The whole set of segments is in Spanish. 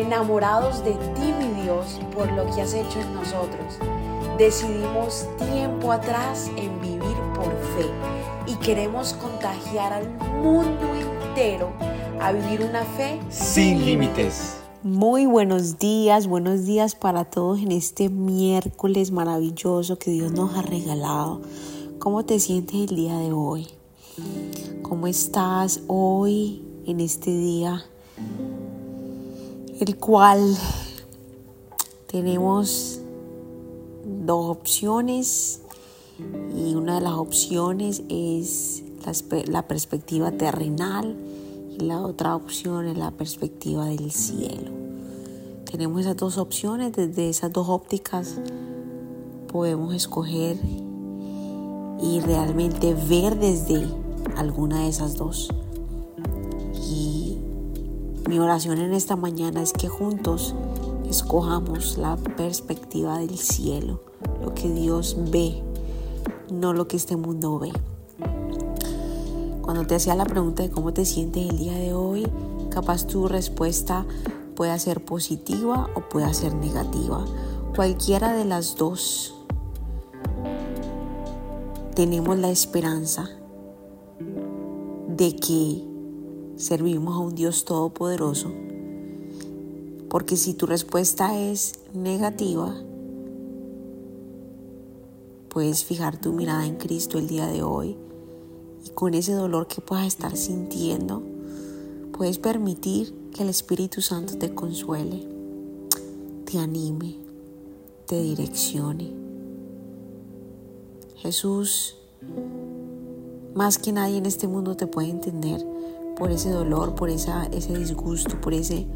enamorados de ti, mi Dios, por lo que has hecho en nosotros. Decidimos tiempo atrás en vivir por fe y queremos contagiar al mundo entero a vivir una fe sin límites. Muy buenos días, buenos días para todos en este miércoles maravilloso que Dios nos ha regalado. ¿Cómo te sientes el día de hoy? ¿Cómo estás hoy en este día? El cual tenemos dos opciones y una de las opciones es la, perspectiva terrenal y la otra opción es la perspectiva del cielo. Tenemos esas dos opciones, desde esas dos ópticas podemos escoger y realmente ver desde alguna de esas dos. Mi oración en esta mañana es que juntos escojamos la perspectiva del cielo, lo que Dios ve, no lo que este mundo ve. Cuando te hacía la pregunta de cómo te sientes el día de hoy, capaz tu respuesta puede ser positiva o puede ser negativa. Cualquiera de las dos tenemos la esperanza de que servimos a un Dios todopoderoso. Porque si tu respuesta es negativa, puedes fijar tu mirada en Cristo el día de hoy y con ese dolor que puedas estar sintiendo, puedes permitir que el Espíritu Santo te consuele, te anime, te direccione. Jesús, más que nadie en este mundo te puede entender por ese dolor, por esa, ese disgusto, por ese,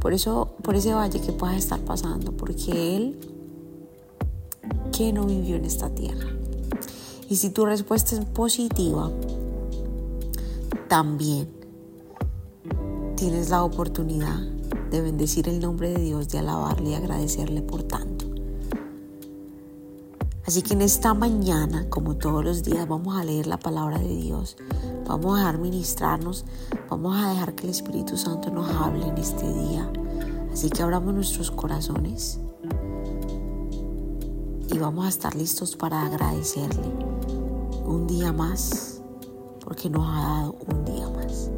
por eso, por ese valle que puedas estar pasando, porque Él que no vivió en esta tierra. Y si tu respuesta es positiva, también tienes la oportunidad de bendecir el nombre de Dios, de alabarle y agradecerle por tanto. Así que en esta mañana, como todos los días, vamos a leer la palabra de Dios. Vamos a dejar ministrarnos. Vamos a dejar que el Espíritu Santo nos hable en este día. Así que abramos nuestros corazones y vamos a estar listos para agradecerle un día más porque nos ha dado un día más.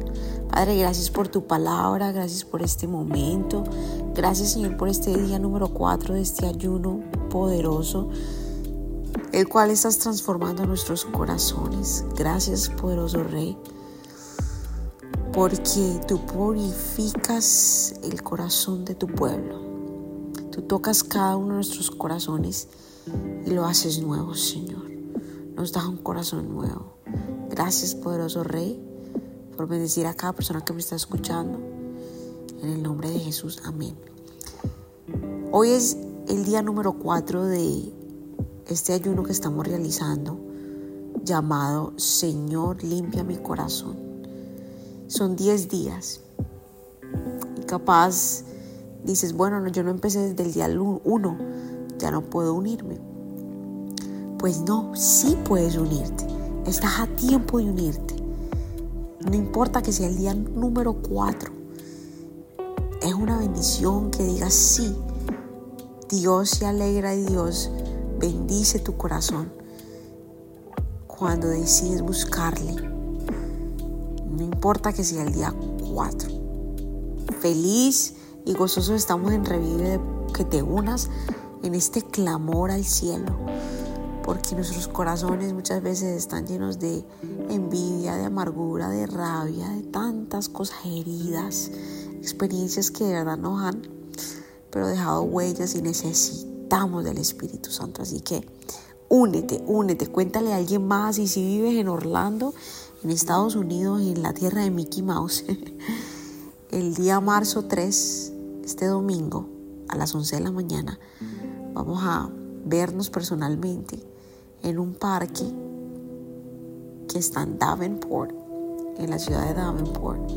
Padre, gracias por tu palabra, gracias por este momento, gracias Señor por este día número 4 de este ayuno poderoso el cual estás transformando nuestros corazones. Gracias, poderoso Rey, porque tú purificas el corazón de tu pueblo. Tú tocas cada uno de nuestros corazones y lo haces nuevo, Señor. Nos das un corazón nuevo. Gracias, poderoso Rey, por bendecir a cada persona que me está escuchando. En el nombre de Jesús, amén. Hoy es el día número 4 de este ayuno que estamos realizando llamado Señor limpia mi corazón. Son 10 días. Y capaz dices, bueno, yo no empecé desde el día 1, ya no puedo unirme. Pues no, sí puedes unirte. Estás a tiempo de unirte. No importa que sea el día número 4. Es una bendición que digas sí. Dios se alegra y Dios bendice tu corazón cuando decides buscarle. No importa que sea el día 4. Feliz y gozoso estamos en Revive que te unas en este clamor al cielo. Porque nuestros corazones muchas veces están llenos de envidia, de amargura, de rabia, de tantas cosas heridas, experiencias que de verdad nos han pero dejado huellas y del Espíritu Santo. Así que únete, únete, cuéntale a alguien más. Y si vives en Orlando, en Estados Unidos, en la tierra de Mickey Mouse, el día marzo 3, este domingo, a las 11 de la mañana, vamos a vernos personalmente en un parque que está en Davenport, en la ciudad de Davenport.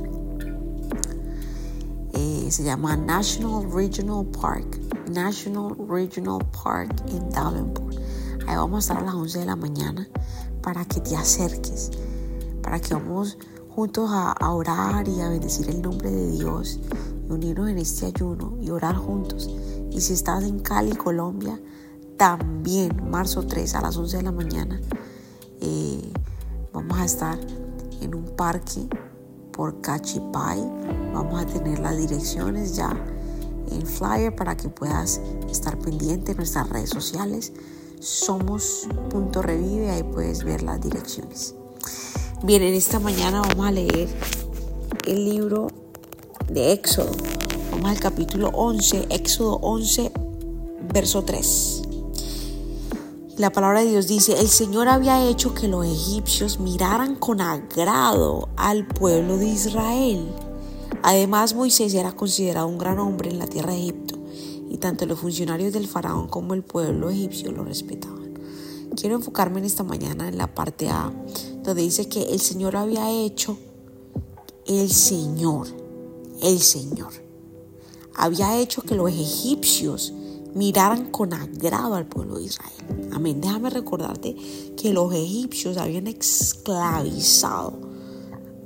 Eh, se llama National Regional Park National Regional Park en Davenport. Ahí vamos a estar a las 11 de la mañana para que te acerques, para que vamos juntos a, orar y a bendecir el nombre de Dios y unirnos en este ayuno y orar juntos. Y si estás en Cali, Colombia, también marzo 3 a las 11 de la mañana eh, vamos a estar en un parque por Cachipay. Vamos a tener las direcciones ya en flyer para que puedas estar pendiente en nuestras redes sociales. Somos punto revive, ahí puedes ver las direcciones. Bien, en esta mañana vamos a leer el libro de Éxodo. Vamos al capítulo 11, Éxodo 11, verso 3. La palabra de Dios dice, el Señor había hecho que los egipcios miraran con agrado al pueblo de Israel. Además, Moisés era considerado un gran hombre en la tierra de Egipto, y tanto los funcionarios del faraón como el pueblo egipcio lo respetaban. Quiero enfocarme en esta mañana en la parte A, donde dice que el Señor había hecho, el Señor, el Señor, había hecho que los egipcios miraran con agrado al pueblo de Israel. Amén. Déjame recordarte que los egipcios habían esclavizado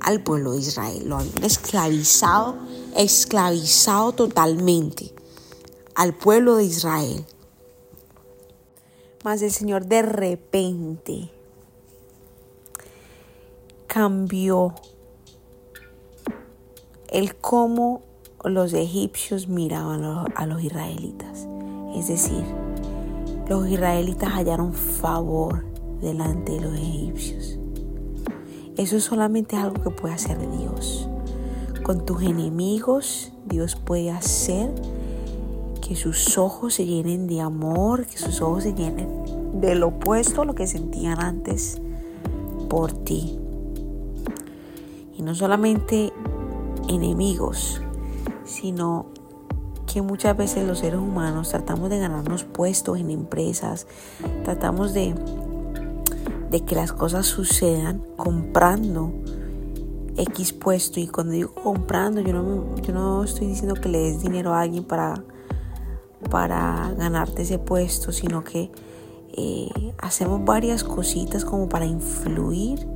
al pueblo de Israel. Lo habían esclavizado, esclavizado totalmente al pueblo de Israel. Mas el Señor de repente cambió el cómo los egipcios miraban a los israelitas. Es decir, los israelitas hallaron favor delante de los egipcios. Eso solamente es algo que puede hacer Dios. Con tus enemigos, Dios puede hacer que sus ojos se llenen de amor, que sus ojos se llenen del opuesto a lo que sentían antes por ti. Y no solamente enemigos, sino que muchas veces los seres humanos tratamos de ganarnos puestos en empresas, tratamos de, de que las cosas sucedan comprando X puesto. Y cuando digo comprando, yo no, yo no estoy diciendo que le des dinero a alguien para, para ganarte ese puesto, sino que eh, hacemos varias cositas como para influir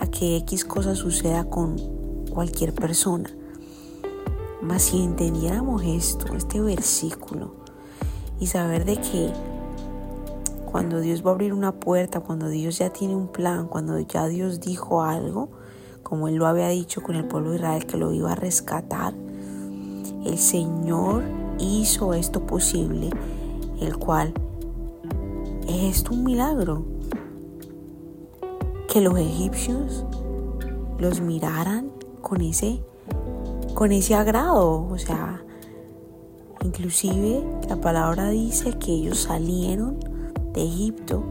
a que X cosa suceda con cualquier persona. Mas si entendiéramos esto, este versículo, y saber de que cuando Dios va a abrir una puerta, cuando Dios ya tiene un plan, cuando ya Dios dijo algo, como Él lo había dicho con el pueblo de Israel que lo iba a rescatar, el Señor hizo esto posible, el cual es esto un milagro. Que los egipcios los miraran con ese con ese agrado. O sea, inclusive la palabra dice que ellos salieron Egipto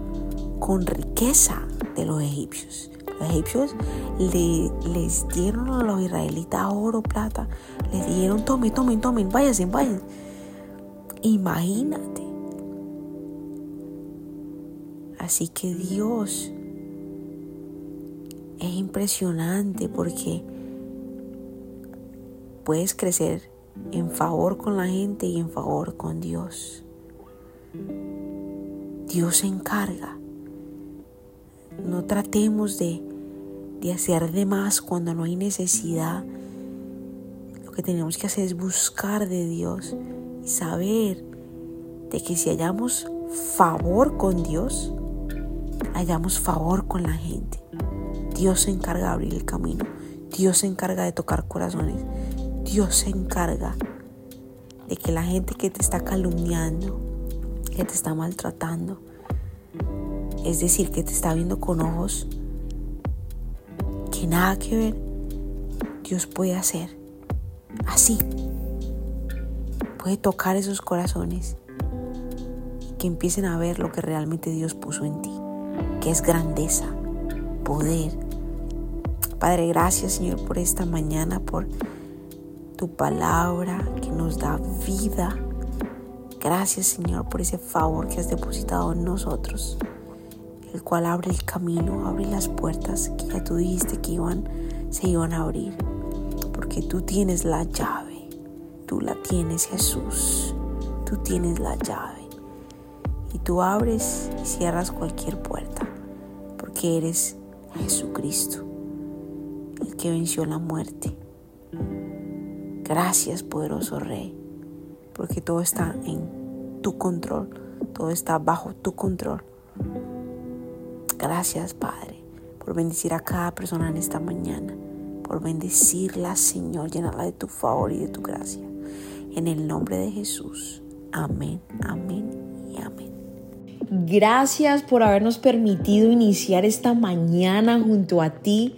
con riqueza de los egipcios. Los egipcios les dieron a los israelitas oro, plata, les dieron, tomen, tomen, tomen, váyanse, váyanse. Imagínate. Así que Dios es impresionante porque puedes crecer en favor con la gente y en favor con Dios. Dios se encarga. No tratemos de, de hacer de más cuando no hay necesidad. Lo que tenemos que hacer es buscar de Dios y saber de que si hallamos favor con Dios, hallamos favor con la gente. Dios se encarga de abrir el camino. Dios se encarga de tocar corazones. Dios se encarga de que la gente que te está calumniando, que te está maltratando, es decir, que te está viendo con ojos que nada que ver, Dios puede hacer así. Puede tocar esos corazones que empiecen a ver lo que realmente Dios puso en ti, que es grandeza, poder. Padre, gracias Señor por esta mañana, por tu palabra que nos da vida. Gracias Señor por ese favor que has depositado en nosotros, el cual abre el camino, abre las puertas que ya tú dijiste que iban, se iban a abrir, porque tú tienes la llave, tú la tienes Jesús, tú tienes la llave. Y tú abres y cierras cualquier puerta, porque eres Jesucristo, el que venció la muerte. Gracias, poderoso Rey, porque todo está en tu control, todo está bajo tu control. Gracias, Padre, por bendecir a cada persona en esta mañana, por bendecirla, Señor, llenarla de tu favor y de tu gracia. En el nombre de Jesús. Amén, amén y amén. Gracias por habernos permitido iniciar esta mañana junto a ti.